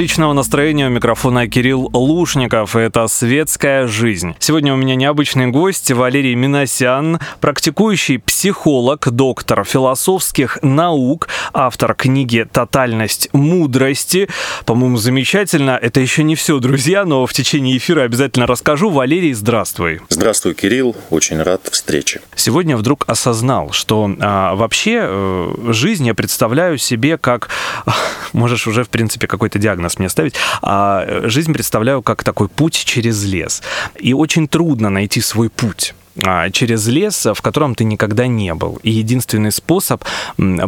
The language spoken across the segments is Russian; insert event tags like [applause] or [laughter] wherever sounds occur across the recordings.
отличного настроения. У микрофона Кирилл Лушников. Это «Светская жизнь». Сегодня у меня необычный гость Валерий Миносян, практикующий психолог, доктор философских наук, автор книги «Тотальность мудрости». По-моему, замечательно. Это еще не все, друзья, но в течение эфира обязательно расскажу. Валерий, здравствуй. Здравствуй, Кирилл. Очень рад встрече. Сегодня вдруг осознал, что а, вообще э, жизнь я представляю себе как... [laughs] Можешь уже, в принципе, какой-то диагноз мне ставить. А жизнь представляю как такой путь через лес. И очень трудно найти свой путь а, через лес, в котором ты никогда не был. И единственный способ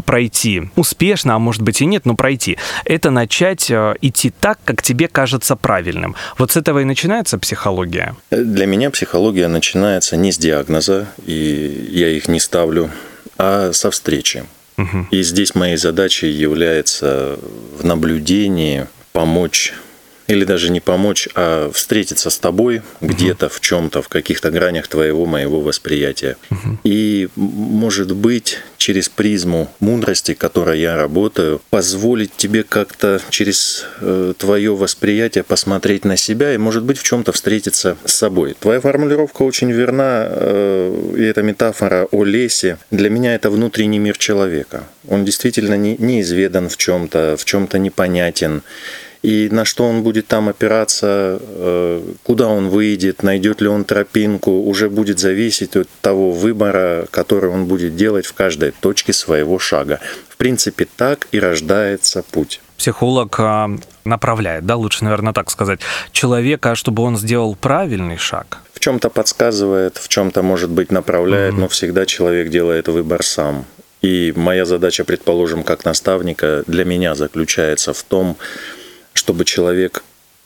пройти успешно, а может быть и нет, но пройти, это начать э, идти так, как тебе кажется правильным. Вот с этого и начинается психология. Для меня психология начинается не с диагноза, и я их не ставлю, а со встречи. Мгм. И здесь моей задачей является в наблюдении помочь или даже не помочь, а встретиться с тобой где-то в чем-то, в каких-то гранях твоего, моего восприятия. И, м, может быть, через призму мудрости, которой я работаю, позволить тебе как-то через э, твое восприятие посмотреть на себя и, может быть, в чем-то встретиться с собой. Твоя формулировка очень верна, э, и эта метафора о лесе. Для меня это внутренний мир человека. Он действительно не, неизведан в чем-то, в чем-то непонятен. И на что он будет там опираться, э, куда он выйдет, найдет ли он тропинку, уже будет зависеть от того выбора, который он будет делать в каждой точке своего шага. В принципе, так и рождается путь. Психолог а, направляет, да, лучше, наверное, так сказать, человека, чтобы он сделал правильный шаг. В чем-то подсказывает, в чем-то, может быть, направляет, mm-hmm. но всегда человек делает выбор сам. И моя задача, предположим, как наставника, для меня заключается в том, чтобы человек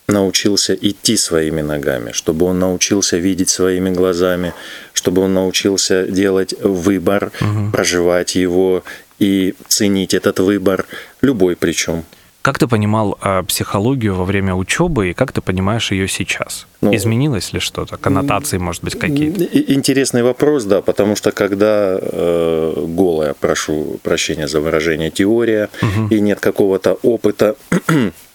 научился идти своими ногами, чтобы он научился видеть своими глазами, чтобы он научился делать выбор, угу. проживать его и ценить этот выбор, любой причем. Как ты понимал э, психологию во время учебы и как ты понимаешь ее сейчас? Ну, Изменилось ли что-то? Коннотации, может быть, какие-то? Интересный вопрос, да, потому что когда э, голая, прошу прощения за выражение, теория, угу. и нет какого-то опыта [clears throat]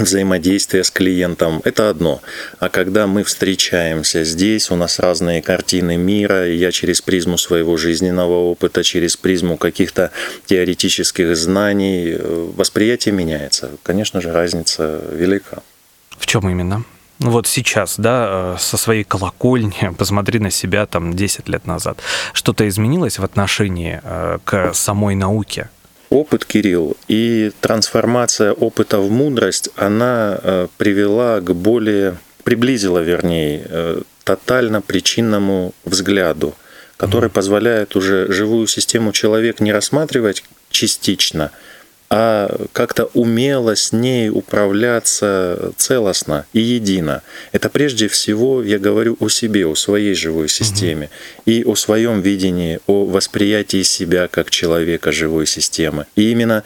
взаимодействие с клиентом, это одно. А когда мы встречаемся здесь, у нас разные картины мира, и я через призму своего жизненного опыта, через призму каких-то теоретических знаний, э, восприятие меняется. Конечно же, разница велика. В чем именно? Ну вот сейчас, да, э, со своей колокольни, [laughs] посмотри на себя там 10 лет назад. Что-то изменилось в отношении э, к самой науке? Опыт, Кирилл, и трансформация опыта в мудрость, она э, привела к более, приблизила, вернее, э, тотально причинному взгляду, который позволяет уже живую систему человек не рассматривать частично, а как-то умело с ней управляться целостно и едино. Это прежде всего я говорю о себе, о своей живой системе угу. и о своем видении, о восприятии себя как человека живой системы. И именно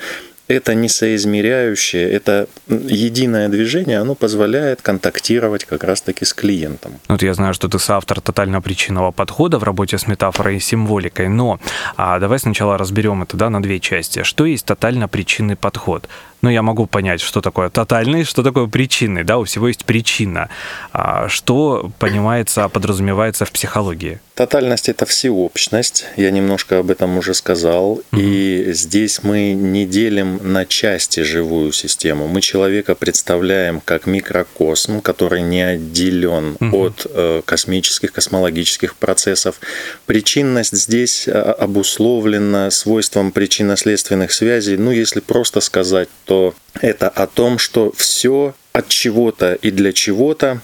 это несоизмеряющее, это единое движение, оно позволяет контактировать как раз-таки с клиентом. Вот я знаю, что ты соавтор тотально-причинного подхода в работе с метафорой и символикой, но а, давай сначала разберем это да, на две части. Что есть тотально-причинный подход? Ну, я могу понять, что такое тотальный, что такое причинный, да, у всего есть причина. А что понимается, подразумевается в психологии? Тотальность – это всеобщность, я немножко об этом уже сказал, mm-hmm. и здесь мы не делим на части живую систему. Мы человека представляем как микрокосм, который не отделен mm-hmm. от э, космических, космологических процессов. Причинность здесь э, обусловлена свойством причинно-следственных связей. Ну, если просто сказать, то это о том, что все от чего-то и для чего-то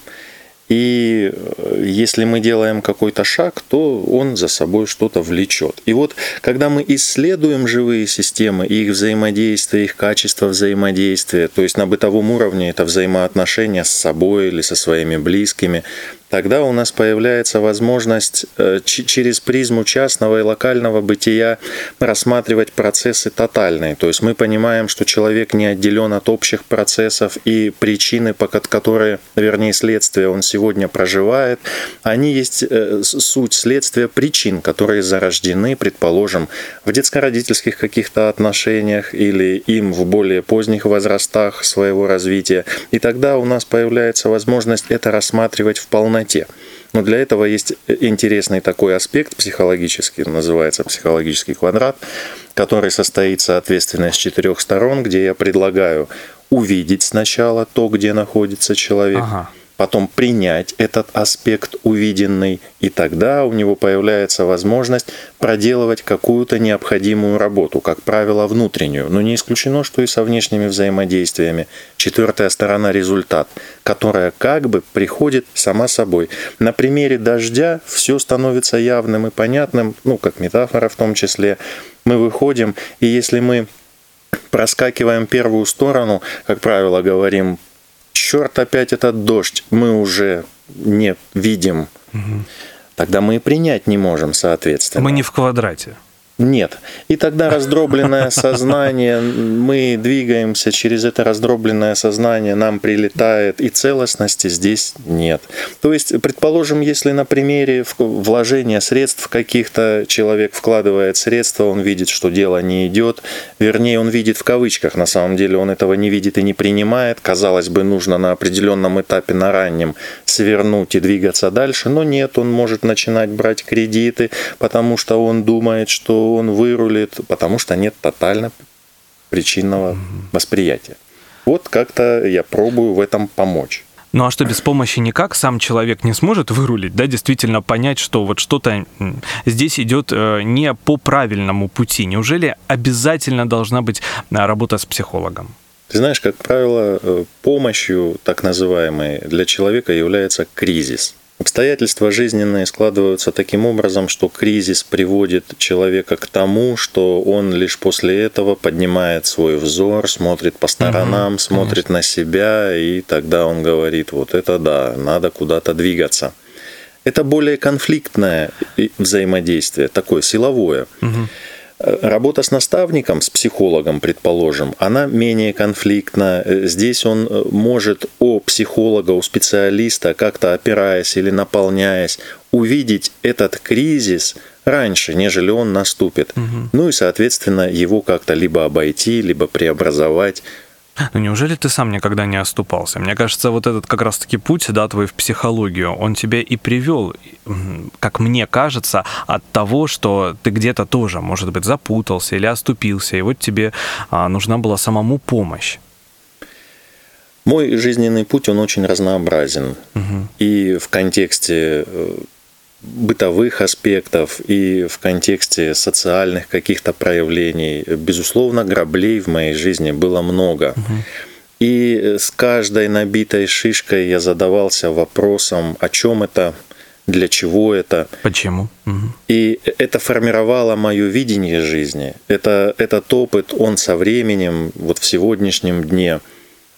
и э, если мы делаем какой-то шаг, то он за собой что-то влечет. И вот когда мы исследуем живые системы, их взаимодействие, их качество взаимодействия, то есть на бытовом уровне это взаимоотношения с собой или со своими близкими, тогда у нас появляется возможность э, через призму частного и локального бытия рассматривать процессы тотальные. То есть мы понимаем, что человек не отделен от общих процессов и причины, по которые, вернее, следствия он сегодня проживает, они есть э, суть следствия причин, которые зарождены, предположим, в детско-родительских каких-то отношениях или им в более поздних возрастах своего развития. И тогда у нас появляется возможность это рассматривать в полноте. Но для этого есть интересный такой аспект психологический, называется психологический квадрат, который состоит, соответственно, из четырех сторон, где я предлагаю увидеть сначала то, где находится человек, ага потом принять этот аспект увиденный, и тогда у него появляется возможность проделывать какую-то необходимую работу, как правило, внутреннюю, но не исключено, что и со внешними взаимодействиями. Четвертая сторона – результат, которая как бы приходит сама собой. На примере дождя все становится явным и понятным, ну, как метафора в том числе. Мы выходим, и если мы проскакиваем первую сторону, как правило, говорим черт опять этот дождь, мы уже не видим, угу. тогда мы и принять не можем, соответственно. Мы не в квадрате. Нет. И тогда раздробленное сознание, мы двигаемся через это раздробленное сознание, нам прилетает, и целостности здесь нет. То есть, предположим, если на примере вложения средств каких-то человек вкладывает средства, он видит, что дело не идет, вернее, он видит в кавычках, на самом деле он этого не видит и не принимает, казалось бы, нужно на определенном этапе, на раннем, свернуть и двигаться дальше, но нет, он может начинать брать кредиты, потому что он думает, что он вырулит, потому что нет тотально причинного восприятия. Вот как-то я пробую в этом помочь. Ну а что без помощи никак сам человек не сможет вырулить, да, действительно понять, что вот что-то здесь идет э, не по правильному пути. Неужели обязательно должна быть э, работа с психологом? Ты знаешь, как правило, э, помощью так называемой для человека является кризис. Обстоятельства жизненные складываются таким образом, что кризис приводит человека к тому, что он лишь после этого поднимает свой взор, смотрит по сторонам, угу, смотрит конечно. на себя, и тогда он говорит, вот это да, надо куда-то двигаться. Это более конфликтное взаимодействие, такое силовое. Угу. Работа с наставником, с психологом, предположим, она менее конфликтна. Здесь он э, может о психолога, у специалиста, как-то опираясь или наполняясь, увидеть этот кризис раньше, нежели он наступит. Угу. Ну и, соответственно, его как-то либо обойти, либо преобразовать ну неужели ты сам никогда не оступался? Мне кажется, вот этот как раз-таки путь, да, твой в психологию, он тебя и привел, как мне кажется, от того, что ты где-то тоже, может быть, запутался или оступился, и вот тебе а, нужна была самому помощь. Мой жизненный путь, он очень разнообразен. Угу. И в контексте э, бытовых аспектов и в контексте социальных каких-то проявлений. Безусловно, граблей в моей жизни было много. И с каждой набитой шишкой я задавался вопросом, о чем это, для чего это. Почему? Угу. И это формировало мое видение жизни. Это, этот опыт, он со временем, вот в сегодняшнем дне,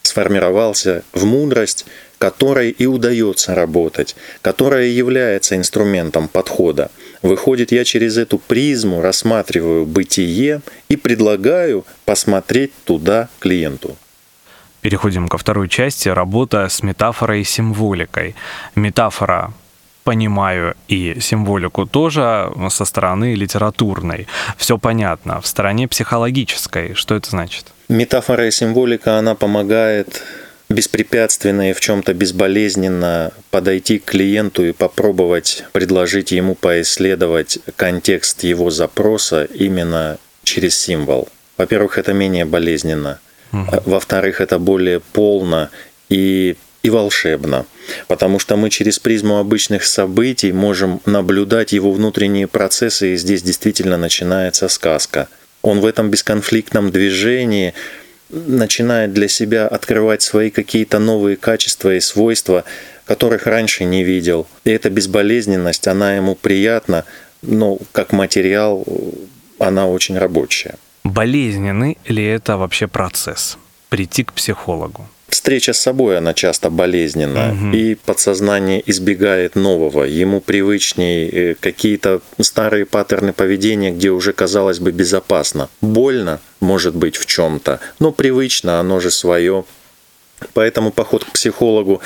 сформировался в мудрость, которой и удается работать, которая является инструментом подхода. Выходит, я через эту призму рассматриваю бытие и предлагаю посмотреть туда клиенту. Переходим ко второй части. Работа с метафорой и символикой. Метафора понимаю и символику тоже со стороны литературной. Все понятно. В стороне психологической. Что это значит? Метафора и символика, она помогает беспрепятственно и в чем-то безболезненно подойти к клиенту и попробовать предложить ему поисследовать контекст его запроса именно через символ. Во-первых, это менее болезненно. Угу. Во-вторых, это более полно и, и волшебно. Потому что мы через призму обычных событий можем наблюдать его внутренние процессы, и здесь действительно начинается сказка. Он в этом бесконфликтном движении начинает для себя открывать свои какие-то новые качества и свойства, которых раньше не видел. И эта безболезненность, она ему приятна, но как материал она очень рабочая. Болезненный ли это вообще процесс? Прийти к психологу? Встреча с собой, она часто болезненна, угу. и подсознание избегает нового. Ему привычнее э, какие-то старые паттерны поведения, где уже, казалось бы, безопасно. Больно, может быть, в чем-то, но привычно, оно же свое. Поэтому поход к психологу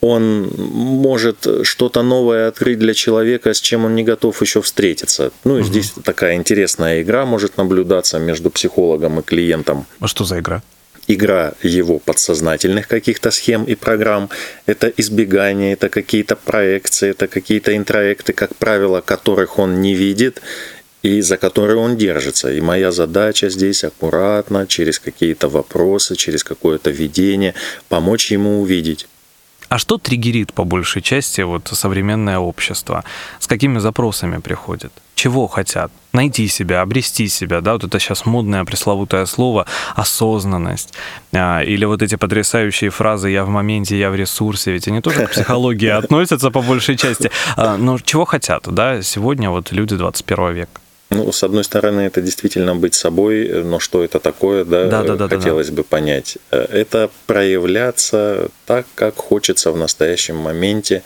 он может что-то новое открыть для человека, с чем он не готов еще встретиться. Ну и угу. здесь такая интересная игра может наблюдаться между психологом и клиентом. А что за игра? Игра его подсознательных каких-то схем и программ, это избегание, это какие-то проекции, это какие-то интроекты, как правило, которых он не видит и за которые он держится. И моя задача здесь аккуратно, через какие-то вопросы, через какое-то видение, помочь ему увидеть. А что триггерит по большей части вот современное общество? С какими запросами приходит? Чего хотят? Найти себя, обрести себя, да, вот это сейчас модное пресловутое слово осознанность. А, или вот эти потрясающие фразы «я в моменте, я в ресурсе», ведь они тоже к психологии [laughs] относятся по большей части. А, но чего хотят, да, сегодня вот люди 21 века? Ну, с одной стороны, это действительно быть собой, но что это такое, да, да, да, да хотелось да, да. бы понять. Э, это проявляться так, как хочется в настоящем моменте,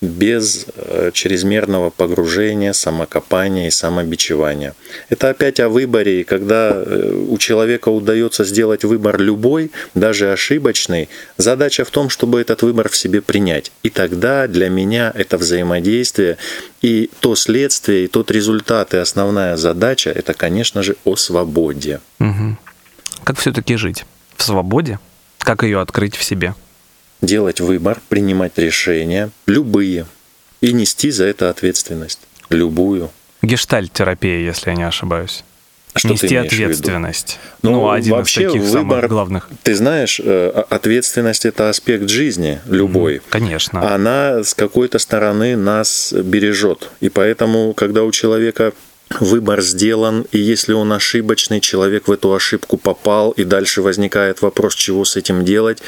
без э, чрезмерного погружения, самокопания и самобичевания. Это опять о выборе, и когда э, у человека удается сделать выбор любой, даже ошибочный, задача в том, чтобы этот выбор в себе принять. И тогда для меня это взаимодействие и то следствие, и тот результат, и основная задача, это, конечно же, о свободе. Угу. Как все-таки жить? В свободе? Как ее открыть в себе? Делать выбор, принимать решения, любые, и нести за это ответственность, любую. Гештальт-терапия, если я не ошибаюсь. Что нести ответственность. Ну, ну, один вообще из таких выбор, самых главных. Ты знаешь, э, ответственность это аспект жизни любой. Конечно. Она с какой-то стороны нас бережет. И поэтому, когда у человека выбор сделан, и если он ошибочный, человек в эту ошибку попал, и дальше возникает вопрос, чего с этим делать,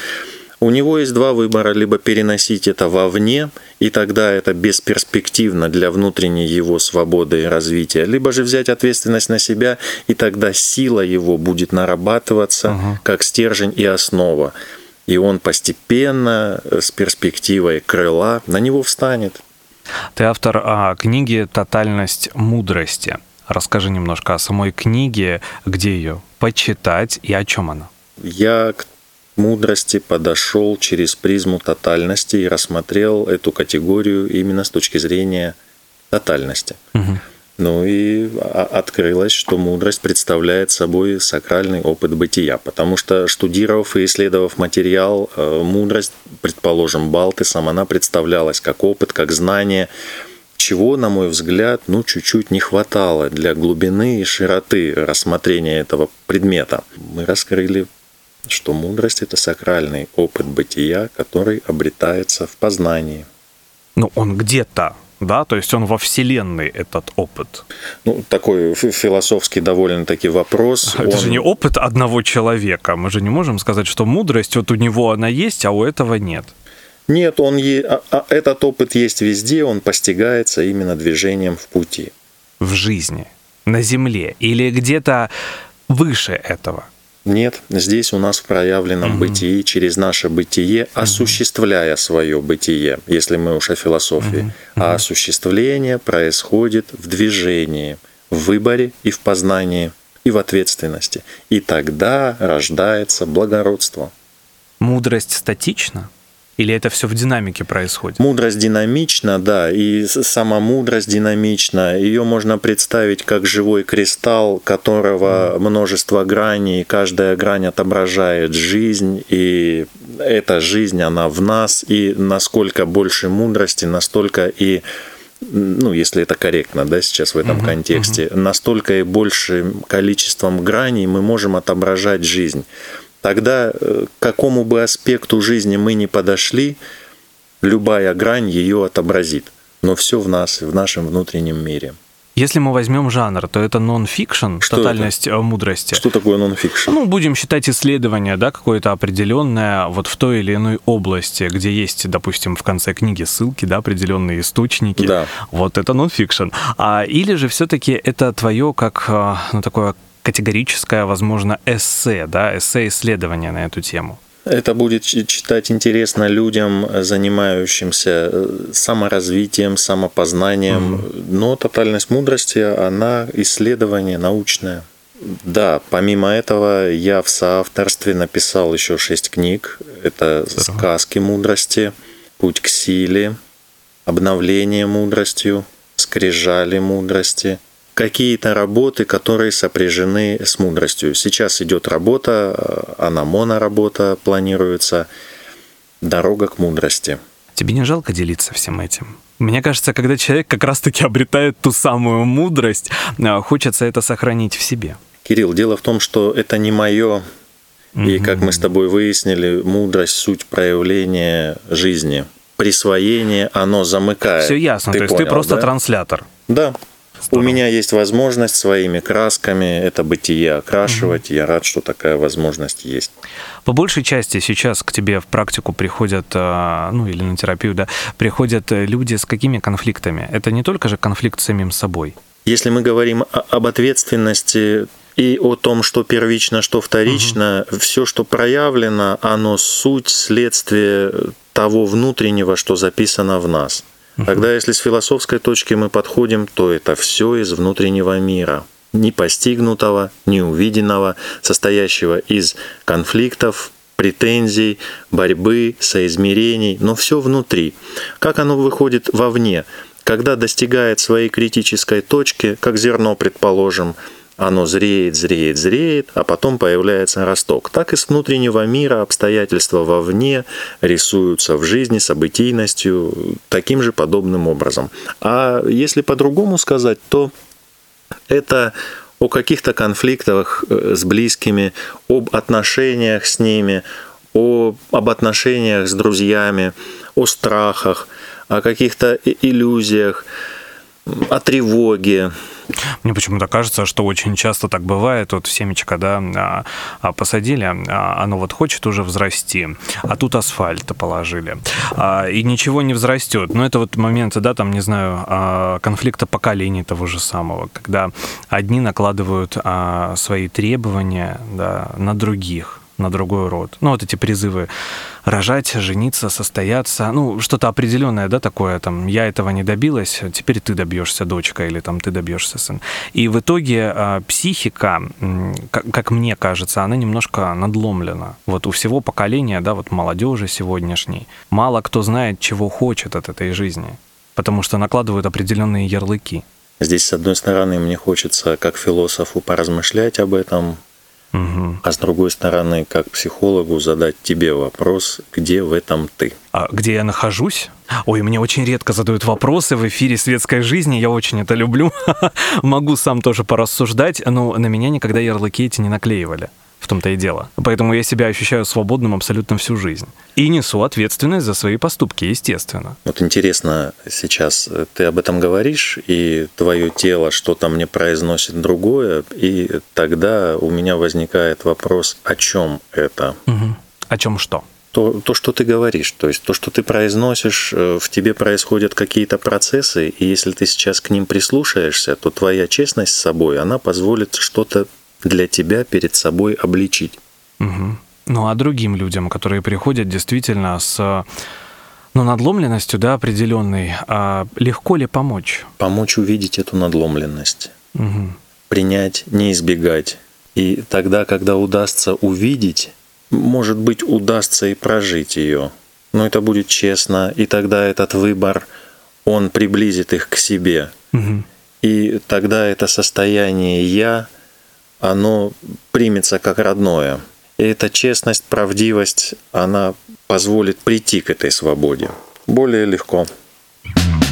У него есть два выбора, либо переносить это вовне, и тогда это бесперспективно для внутренней его свободы и развития, либо же взять ответственность на себя, и тогда сила его будет нарабатываться uh как стержень и основа. И он постепенно, э, с перспективой крыла, на него встанет. Ты автор а, книги «Тотальность мудрости». Расскажи немножко о самой книге, где ее почитать и о чем она. Я к мудрости подошел через призму тотальности и рассмотрел эту категорию именно с точки зрения тотальности. Угу. Ну и открылось, что мудрость представляет собой сакральный опыт бытия, потому что штудировав и исследовав материал, э, мудрость, предположим, Балтысом, она представлялась как опыт, как знание, чего, на мой взгляд, ну, чуть-чуть не хватало для глубины и широты рассмотрения этого предмета. Мы раскрыли, что мудрость – это сакральный опыт бытия, который обретается в познании. Ну, он где-то да, то есть он во Вселенной этот опыт. Ну, такой философский довольно-таки вопрос. Это он... же не опыт одного человека. Мы же не можем сказать, что мудрость вот у него она есть, а у этого нет. Нет, он е... а, а этот опыт есть везде, он постигается именно движением в пути. В жизни, на Земле или где-то выше этого. Нет, здесь у нас в проявленном угу. бытии, через наше бытие, угу. осуществляя свое бытие, если мы уж о философии. Угу. А осуществление происходит в движении, в выборе и в познании, и в ответственности. И тогда рождается благородство. Мудрость статична? Или это все в динамике происходит? Мудрость динамична, да, и сама мудрость динамична. Ее можно представить как живой кристалл, которого множество граней, каждая грань отображает жизнь, и эта жизнь, она в нас, и насколько больше мудрости, настолько и ну, если это корректно, да, сейчас в этом uh-huh, контексте, uh-huh. настолько и большим количеством граней мы можем отображать жизнь. Тогда э, к какому бы аспекту жизни мы ни подошли, любая грань ее отобразит. Но все в нас, в нашем внутреннем мире. Если мы возьмем жанр, то это нон-фикшн, тотальность это? Э, мудрости. Что такое нон-фикшн? Ну, будем считать исследование, да, какое-то определенное вот в той или иной области, где есть, допустим, в конце книги ссылки, да, определенные источники. Да. Вот это нон-фикшн. А, или же все-таки это твое как, э, ну, такое категорическое, возможно, эссе, да, эссе-исследование на эту тему? Это будет читать интересно людям, занимающимся э, саморазвитием, самопознанием. Mm-hmm. Но тотальность мудрости, она исследование научное. Да, помимо этого, я в соавторстве написал еще шесть книг. Это Здорово. «Сказки мудрости», «Путь к силе», «Обновление мудростью», «Скрижали мудрости», какие-то работы, которые сопряжены с мудростью. Сейчас идет работа, э, она моноработа планируется, дорога к мудрости. Тебе не жалко делиться всем этим? Мне кажется, когда человек как раз-таки обретает ту самую мудрость, э, хочется это сохранить в себе. Кирилл, дело в том, что это не мое, и как мы с тобой выяснили, мудрость суть проявления жизни. Присвоение, оно замыкает. Все ясно, ты то есть понял, ты просто да? транслятор. Да, Здорово. У меня есть возможность своими красками это бытие окрашивать. Угу. Я рад, что такая возможность есть. По большей части сейчас к тебе в практику приходят, а, ну или на терапию, да, приходят люди с какими конфликтами? Это не только же конфликт с самим собой. Если мы говорим об ответственности и о том, что первично, что вторично, угу. все, что проявлено, оно суть, следствие того внутреннего, что записано в нас. Тогда, если с философской точки мы подходим, то это все из внутреннего мира, не постигнутого, не увиденного, состоящего из конфликтов, претензий, борьбы, соизмерений, но все внутри. Как оно выходит вовне? Когда достигает своей критической точки, как зерно, предположим, оно зреет, зреет, зреет, а потом появляется росток. Так и с внутреннего мира обстоятельства вовне рисуются в жизни событийностью таким же подобным образом. А если по-другому сказать, то это о каких-то конфликтах э, с близкими, об отношениях с ними, о, об отношениях с друзьями, о страхах, о каких-то иллюзиях, о тревоге, Мне почему-то кажется, что очень часто так бывает. Вот семечко, да, а, а, посадили, а, оно вот хочет уже взрасти, а тут асфальт положили. И ничего не взрастет. Но это вот моменты, да, там, не знаю, конфликта поколений того же самого, когда одни накладывают свои требования да, на других на другой род. Ну, вот эти призывы рожать, жениться, состояться, ну, что-то определенное, да, такое, там, я этого не добилась, теперь ты добьешься, дочка, или там ты добьешься, сын. И в итоге э, психика, как мне кажется, она немножко надломлена. Вот у всего поколения, да, вот молодежи сегодняшней, мало кто знает, чего хочет от этой жизни, потому что накладывают определенные ярлыки. Здесь, с одной стороны, мне хочется, как философу, поразмышлять об этом, Угу. А с другой стороны, как психологу задать тебе вопрос, где в этом ты? А где я нахожусь? Ой, мне очень редко задают вопросы в эфире светской жизни, я очень это люблю. [laughs] Могу сам тоже порассуждать, но на меня никогда ярлыки эти не наклеивали том-то и дело. Поэтому я себя ощущаю свободным абсолютно всю жизнь. И несу ответственность за свои поступки, естественно. Вот интересно, сейчас э, ты об этом говоришь, и твое тело что-то мне произносит другое, и тогда у меня возникает вопрос, о чем это? Угу. О чем что? то, то, что ты говоришь, то есть то, что ты произносишь, э, в тебе происходят какие-то процессы, и если ты сейчас к ним прислушаешься, то твоя честность с собой, она позволит что-то для тебя перед собой обличить. Угу. Ну а другим людям, которые приходят действительно с ну, надломленностью, да, определенной, а легко ли помочь? Помочь увидеть эту надломленность. Угу. Принять, не избегать. И тогда, когда удастся увидеть, может быть, удастся и прожить ее. Но это будет честно, и тогда этот выбор, он приблизит их к себе. Угу. И тогда это состояние «я» оно примется как родное. И эта честность, правдивость, она позволит прийти к этой свободе более легко. scars of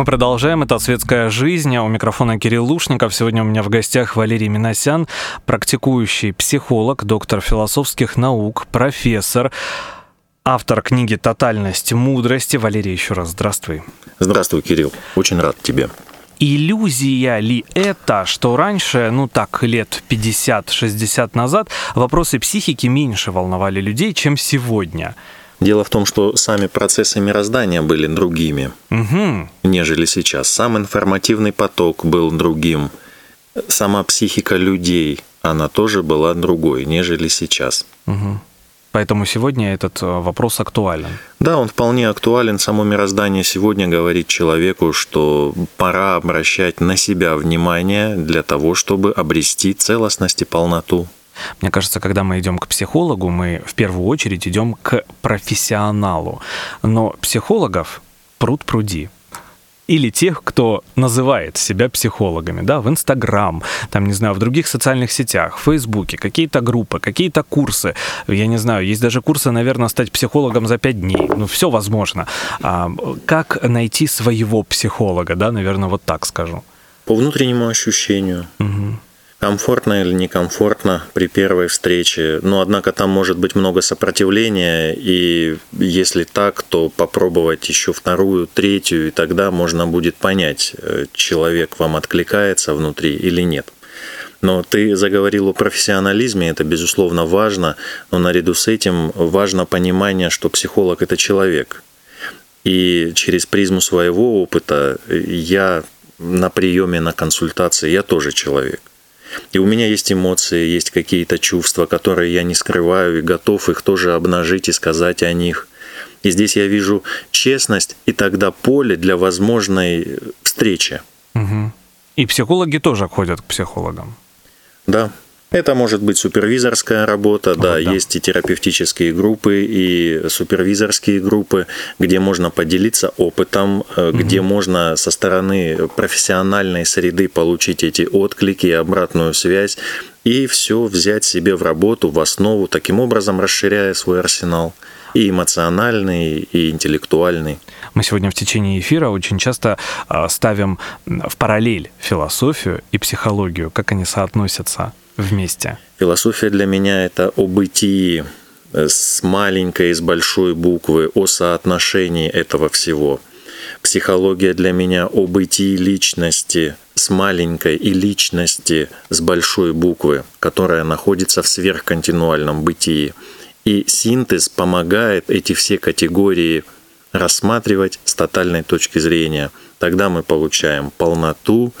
Мы продолжаем. Это «Светская жизнь». У микрофона Кирилл Лушников. Сегодня у меня в гостях Валерий Миносян, практикующий психолог, доктор философских наук, профессор, автор книги «Тотальность мудрости». Валерий, еще раз здравствуй. Здравствуй, Кирилл. Очень рад тебе. Иллюзия ли это, что раньше, ну так, лет 50-60 назад, вопросы психики меньше волновали людей, чем сегодня – Дело в том, что сами процессы мироздания были другими, угу. нежели сейчас. Сам информативный поток был другим. Сама психика людей, она тоже была другой, нежели сейчас. Угу. Поэтому сегодня этот э, вопрос актуален. Да, он вполне актуален. Само мироздание сегодня говорит человеку, что пора обращать на себя внимание для того, чтобы обрести целостность и полноту. Мне кажется, когда мы идем к психологу, мы в первую очередь идем к профессионалу. Но психологов пруд пруди или тех, кто называет себя психологами, да, в Инстаграм, там, не знаю, в других социальных сетях, в Фейсбуке, какие-то группы, какие-то курсы, я не знаю, есть даже курсы, наверное, стать психологом за пять дней, ну, все возможно. А, как найти своего психолога, да, наверное, вот так скажу. По внутреннему ощущению. Угу комфортно или некомфортно при первой встрече. Но, однако, там может быть много сопротивления, и если так, то попробовать еще вторую, третью, и тогда можно будет понять, э, человек вам откликается внутри или нет. Но ты заговорил о профессионализме, это безусловно важно, но наряду с этим важно понимание, что психолог это человек. И через призму своего опыта я на приеме, на консультации, я тоже человек. И у меня есть эмоции, есть какие-то чувства, которые я не скрываю и готов их тоже обнажить и сказать о них. И здесь я вижу честность и тогда поле для возможной встречи. Угу. И психологи тоже ходят к психологам. Да, это может быть супервизорская работа, вот, да, да, есть и терапевтические группы, и супервизорские группы, где можно поделиться опытом, угу. где можно со стороны профессиональной среды получить эти отклики и обратную связь, и все взять себе в работу, в основу, таким образом расширяя свой арсенал и эмоциональный, и интеллектуальный. Мы сегодня в течение эфира очень часто а, ставим в параллель философию и психологию, как они соотносятся вместе? Философия для меня это о бытии с маленькой и с большой буквы, о соотношении этого всего. Психология для меня о бытии личности с маленькой и личности с большой буквы, которая находится в сверхконтинуальном бытии. И синтез помогает эти все категории рассматривать с тотальной точки зрения. Тогда мы получаем полноту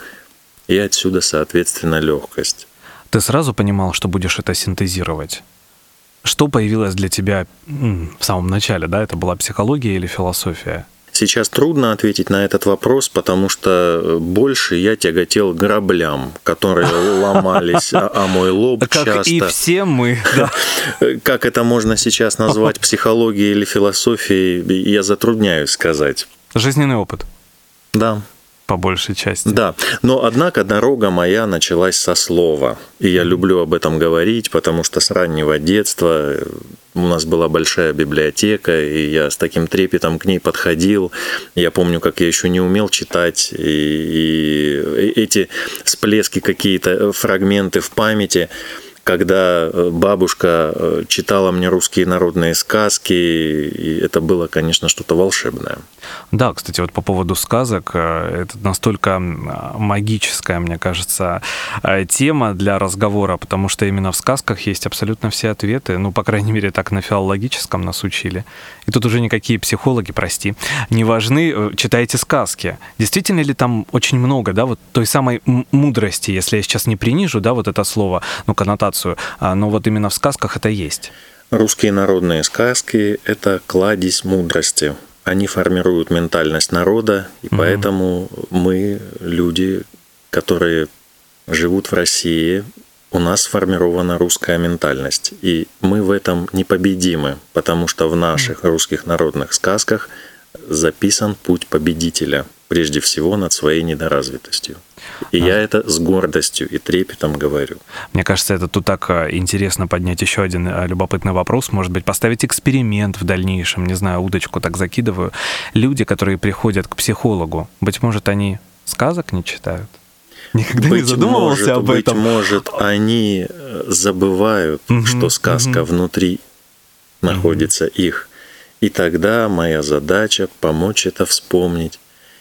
и отсюда, соответственно, легкость. Ты сразу понимал, что будешь это синтезировать? Что появилось для тебя в самом начале, да? Это была психология или философия? Сейчас трудно ответить на этот вопрос, потому что больше я тяготел граблям, которые [laughs] ломались о мой лоб как часто. и все мы. [laughs] Да. Как это можно сейчас назвать, [laughs] психологией или философией, я затрудняюсь сказать. Жизненный опыт. Да по большей части. Да, но однако дорога моя началась со слова. И я люблю об этом говорить, потому что с раннего детства у нас была большая библиотека, и я с таким трепетом к ней подходил. Я помню, как я еще не умел читать, и, и эти всплески какие-то, фрагменты в памяти – когда э, бабушка э, читала мне русские народные сказки, и это было, конечно, что-то волшебное. Да, кстати, вот по поводу сказок, э, это настолько магическая, мне кажется, тема для разговора, потому что именно в сказках есть абсолютно все ответы, ну, по крайней мере, так на филологическом нас учили. И тут уже никакие психологи, прости, не важны, читайте сказки. Действительно ли там очень много, да, вот той самой мудрости, если я сейчас не принижу, да, вот это слово, ну, коннотацию а, но вот именно в сказках это есть. Русские народные сказки – это кладезь мудрости. Они формируют ментальность народа, и угу. поэтому мы, люди, которые живут в России, у нас сформирована русская ментальность. И мы в этом непобедимы, потому что в наших русских народных сказках записан путь победителя, прежде всего над своей недоразвитостью. И я это с гордостью и трепетом говорю. Мне кажется, это тут так э, интересно поднять еще один э, любопытный вопрос. Может быть, поставить эксперимент в дальнейшем. Не знаю, удочку так закидываю. Люди, которые приходят к психологу, быть может, они сказок не читают? Никогда быть не задумывался может, об быть этом. может, они э, забывают, угу, что сказка угу. внутри находится угу. их. И тогда моя задача помочь это вспомнить.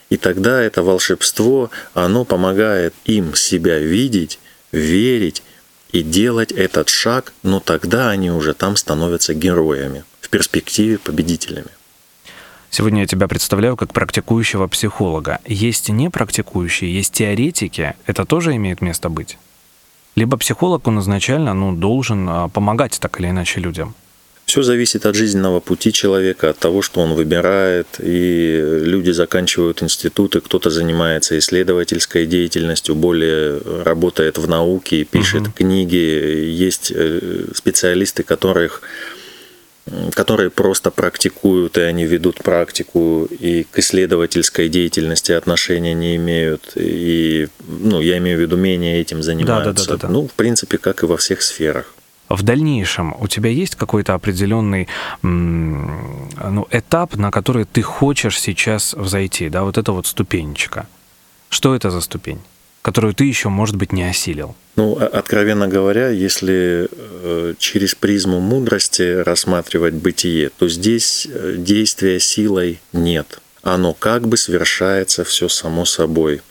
И тогда это волшебство, оно помогает им себя видеть, верить и делать этот шаг, но тогда они уже там становятся героями, в перспективе победителями. Сегодня я тебя представляю как практикующего психолога. Есть непрактикующие, есть теоретики. Это тоже имеет место быть? Либо психолог, он изначально ну, должен а, помогать так или иначе людям. Все зависит от жизненного пути человека, от того, что он выбирает. И люди заканчивают институты, кто-то занимается исследовательской деятельностью, более работает в науке, пишет угу. книги. Есть э, специалисты, которых которые просто практикуют, и они ведут практику, и к исследовательской деятельности отношения не имеют, и, ну, я имею в виду, менее этим занимаются. Да, да, да, да, да. Ну, в принципе, как и во всех сферах. В дальнейшем у тебя есть какой-то определенный ну, этап, на который ты хочешь сейчас взойти, да, вот это вот ступенечка. Что это за ступень? которую ты еще, может быть, не осилил? Ну, откровенно говоря, если э, через призму мудрости рассматривать бытие, то здесь э, действия силой нет. Оно как бы совершается все само собой.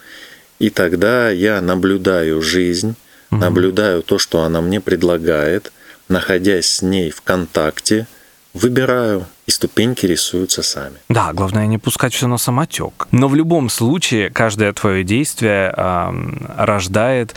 И тогда я наблюдаю жизнь, угу. наблюдаю то, что она мне предлагает, находясь с ней в контакте, выбираю, и ступеньки рисуются сами. Да, главное не пускать все на самотек. Но в любом случае каждое твое действие э, рождает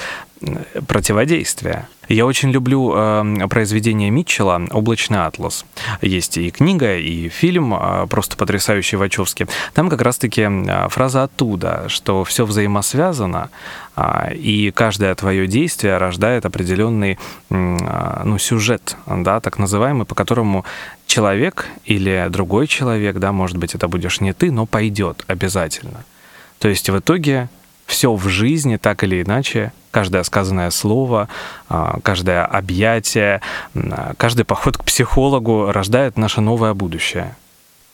противодействие. Я очень люблю э, произведение Митчелла «Облачный атлас». Есть и книга, и фильм, э, просто потрясающий Вачовски. Там как раз-таки э, фраза оттуда, что все взаимосвязано, э, и каждое твое действие рождает определенный э, ну, сюжет, да, так называемый, по которому человек или другой человек, да, может быть, это будешь не ты, но пойдет обязательно. То есть в итоге все в жизни так или иначе, каждое сказанное слово, а, каждое объятие, а, каждый поход к психологу рождает наше новое будущее.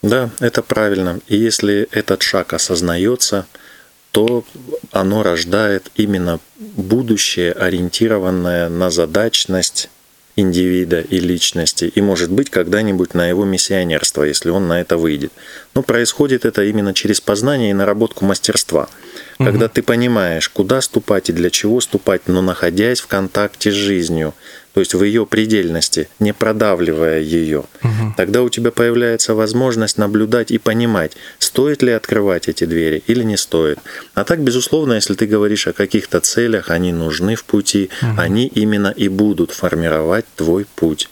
Да, это правильно. И если этот шаг осознается, то оно рождает именно будущее, ориентированное на задачность индивида и личности, и, может быть, когда-нибудь на его миссионерство, если он на это выйдет. Но происходит это именно через познание и наработку мастерства – когда ты понимаешь, куда ступать и для чего ступать, но находясь в контакте с жизнью, то есть в ее предельности, не продавливая ее, угу. тогда у тебя появляется возможность наблюдать и понимать, стоит ли открывать эти двери или не стоит. А так, безусловно, если ты говоришь о каких-то целях, они нужны в пути, угу. они именно и будут формировать твой путь.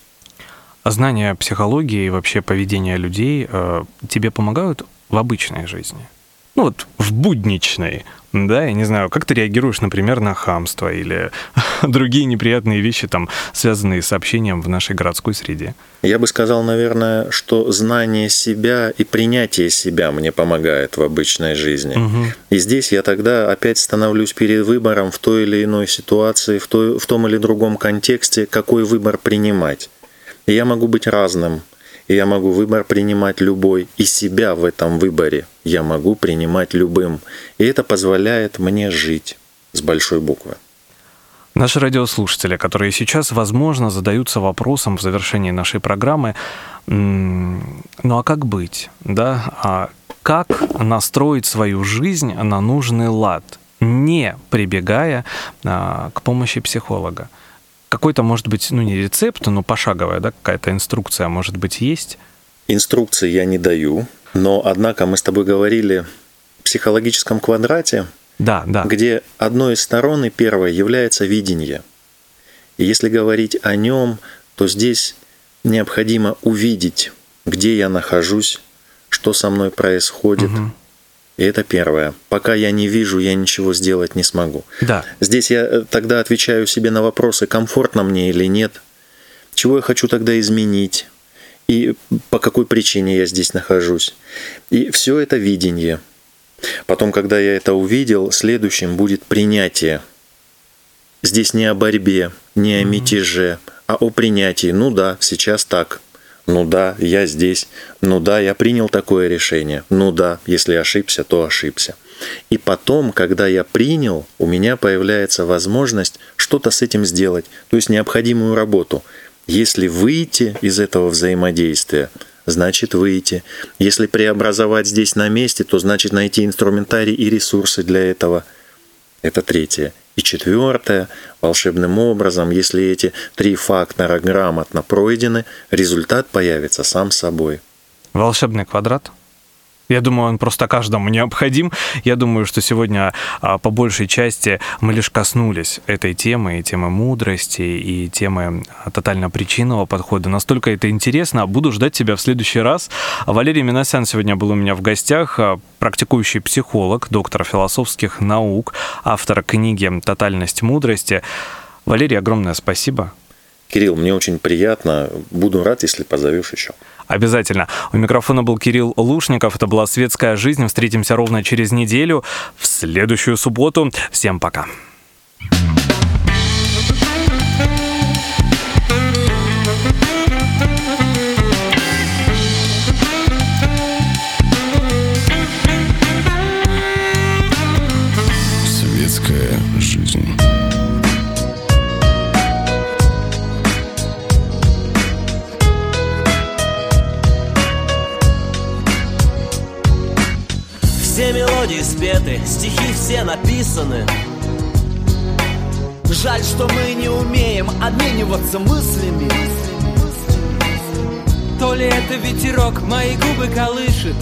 А знания психологии и вообще поведения людей э, тебе помогают в обычной жизни? Ну вот в будничной, да, я не знаю, как ты реагируешь, например, на хамство или [laughs] другие неприятные вещи, там, связанные с общением в нашей городской среде? Я бы сказал, наверное, что знание себя и принятие себя мне помогает в обычной жизни. Угу. И здесь я тогда опять становлюсь перед выбором в той или иной ситуации, в, той, в том или другом контексте, какой выбор принимать. И я могу быть разным, и я могу выбор принимать любой, и себя в этом выборе я могу принимать любым. И это позволяет мне жить с большой буквы. Наши радиослушатели, которые сейчас, возможно, задаются вопросом в завершении нашей программы, ну а как быть, да? А как настроить свою жизнь на нужный лад, не прибегая а, к помощи психолога? Какой-то, может быть, ну не рецепт, но пошаговая, да, какая-то инструкция, может быть, есть? Инструкции я не даю, но, однако, мы с тобой говорили в психологическом квадрате, да, да. где одной из сторон и первой является видение. И если говорить о нем, то здесь необходимо увидеть, где я нахожусь, что со мной происходит, угу. И это первое. Пока я не вижу, я ничего сделать не смогу. Да. Здесь я э, тогда отвечаю себе на вопросы, комфортно мне или нет, чего я хочу тогда изменить, и по какой причине я здесь нахожусь. И все это видение. Потом, когда я это увидел, следующим будет принятие. Здесь не о борьбе, не о мятеже, а о принятии. Ну да, сейчас так. Ну да, я здесь. Ну да, я принял такое решение. Ну да, если ошибся, то ошибся. И потом, когда я принял, у меня появляется возможность что-то с этим сделать, то есть необходимую работу. Если выйти из этого взаимодействия, значит выйти. Если преобразовать здесь на месте, то значит найти инструментарий и ресурсы для этого. Это третье. И четвертое, волшебным образом, если эти три фактора грамотно пройдены, результат появится сам собой. Волшебный квадрат? Я думаю, он просто каждому необходим. Я думаю, что сегодня а, по большей части мы лишь коснулись этой темы, и темы мудрости, и темы а, тотально причинного подхода. Настолько это интересно. Буду ждать тебя в следующий раз. Валерий Миносян сегодня был у меня в гостях, а, практикующий психолог, доктор философских наук, автор книги «Тотальность мудрости». Валерий, огромное спасибо. Кирилл, мне очень приятно. Буду рад, если позовешь еще. Обязательно. У микрофона был Кирилл Лушников. Это была «Светская жизнь». Встретимся ровно через неделю, в следующую субботу. Всем пока. Светская все написаны. Жаль, что мы не умеем обмениваться мыслями. То ли это ветерок мои губы колышет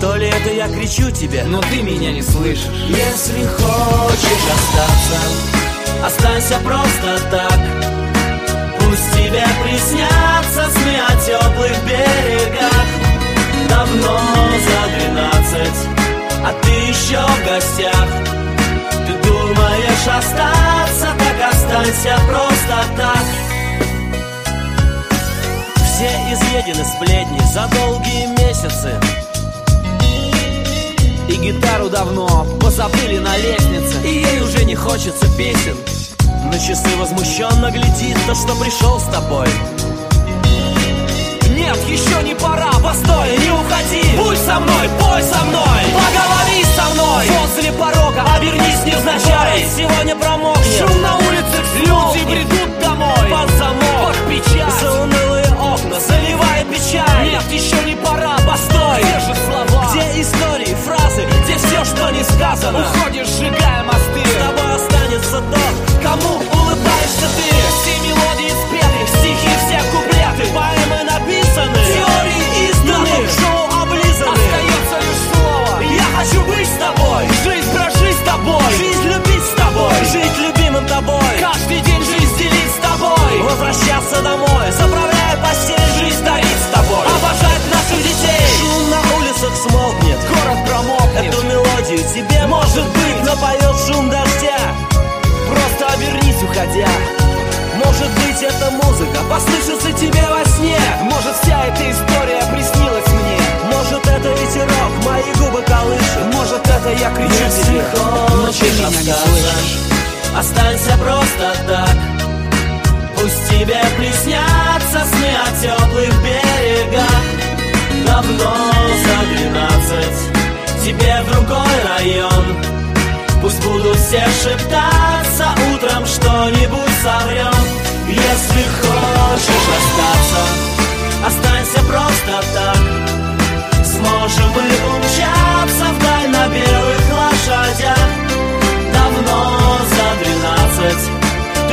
То ли это я кричу тебе, Но ты меня не слышишь. Если хочешь остаться, останься просто так. Пусть тебе приснятся сны о теплых берегах. Давно за двенадцать, а ты еще в гостях. Ты думаешь остаться, так останься просто так? Все изъедены сплетни за долгие месяцы. И гитару давно позабыли на лестнице. И ей уже не хочется песен. На часы возмущенно глядит то, что пришел с тобой нет, еще не пора, постой, не уходи. Будь со мной, пой со мной, поговори со мной. Возле порога, обернись невзначай Сегодня промокнет, шум на улице Люди бредут домой, под замок, под печать. За унылые окна, заливая печаль. Нет, еще не пора, постой. Где же слова? Где истории, фразы, где все, что не сказано? Уходишь, сжигая мосты. С тобой останется тот, кому улыбаешься ты. Все мелодии спеты, стихи все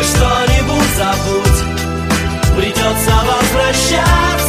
Ты что-нибудь забудь. Придется возвращаться